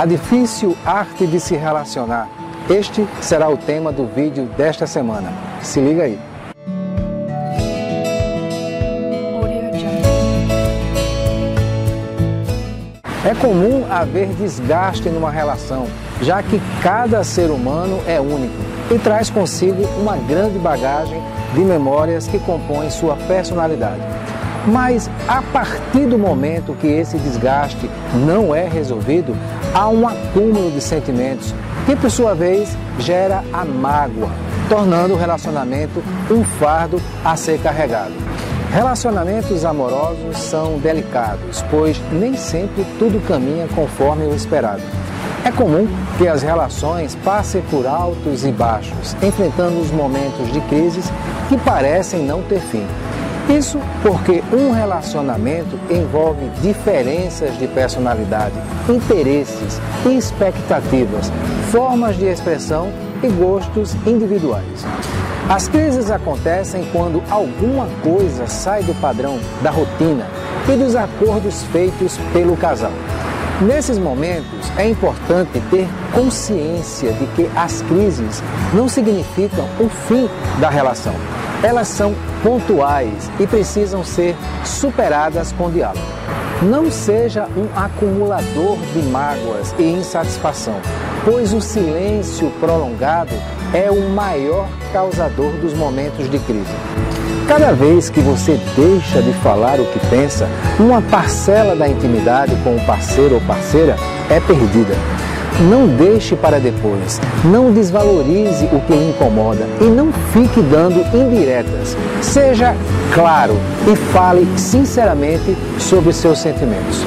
A difícil arte de se relacionar. Este será o tema do vídeo desta semana. Se liga aí. É comum haver desgaste numa relação, já que cada ser humano é único e traz consigo uma grande bagagem de memórias que compõem sua personalidade. Mas a partir do momento que esse desgaste não é resolvido, há um acúmulo de sentimentos que, por sua vez, gera a mágoa, tornando o relacionamento um fardo a ser carregado. Relacionamentos amorosos são delicados, pois nem sempre tudo caminha conforme o esperado. É comum que as relações passem por altos e baixos, enfrentando os momentos de crises que parecem não ter fim. Isso porque um relacionamento envolve diferenças de personalidade, interesses, expectativas, formas de expressão e gostos individuais. As crises acontecem quando alguma coisa sai do padrão, da rotina e dos acordos feitos pelo casal. Nesses momentos, é importante ter consciência de que as crises não significam o fim da relação. Elas são pontuais e precisam ser superadas com diálogo. Não seja um acumulador de mágoas e insatisfação, pois o silêncio prolongado é o maior causador dos momentos de crise. Cada vez que você deixa de falar o que pensa, uma parcela da intimidade com o parceiro ou parceira é perdida. Não deixe para depois, não desvalorize o que lhe incomoda e não fique dando indiretas. Seja claro e fale sinceramente sobre seus sentimentos.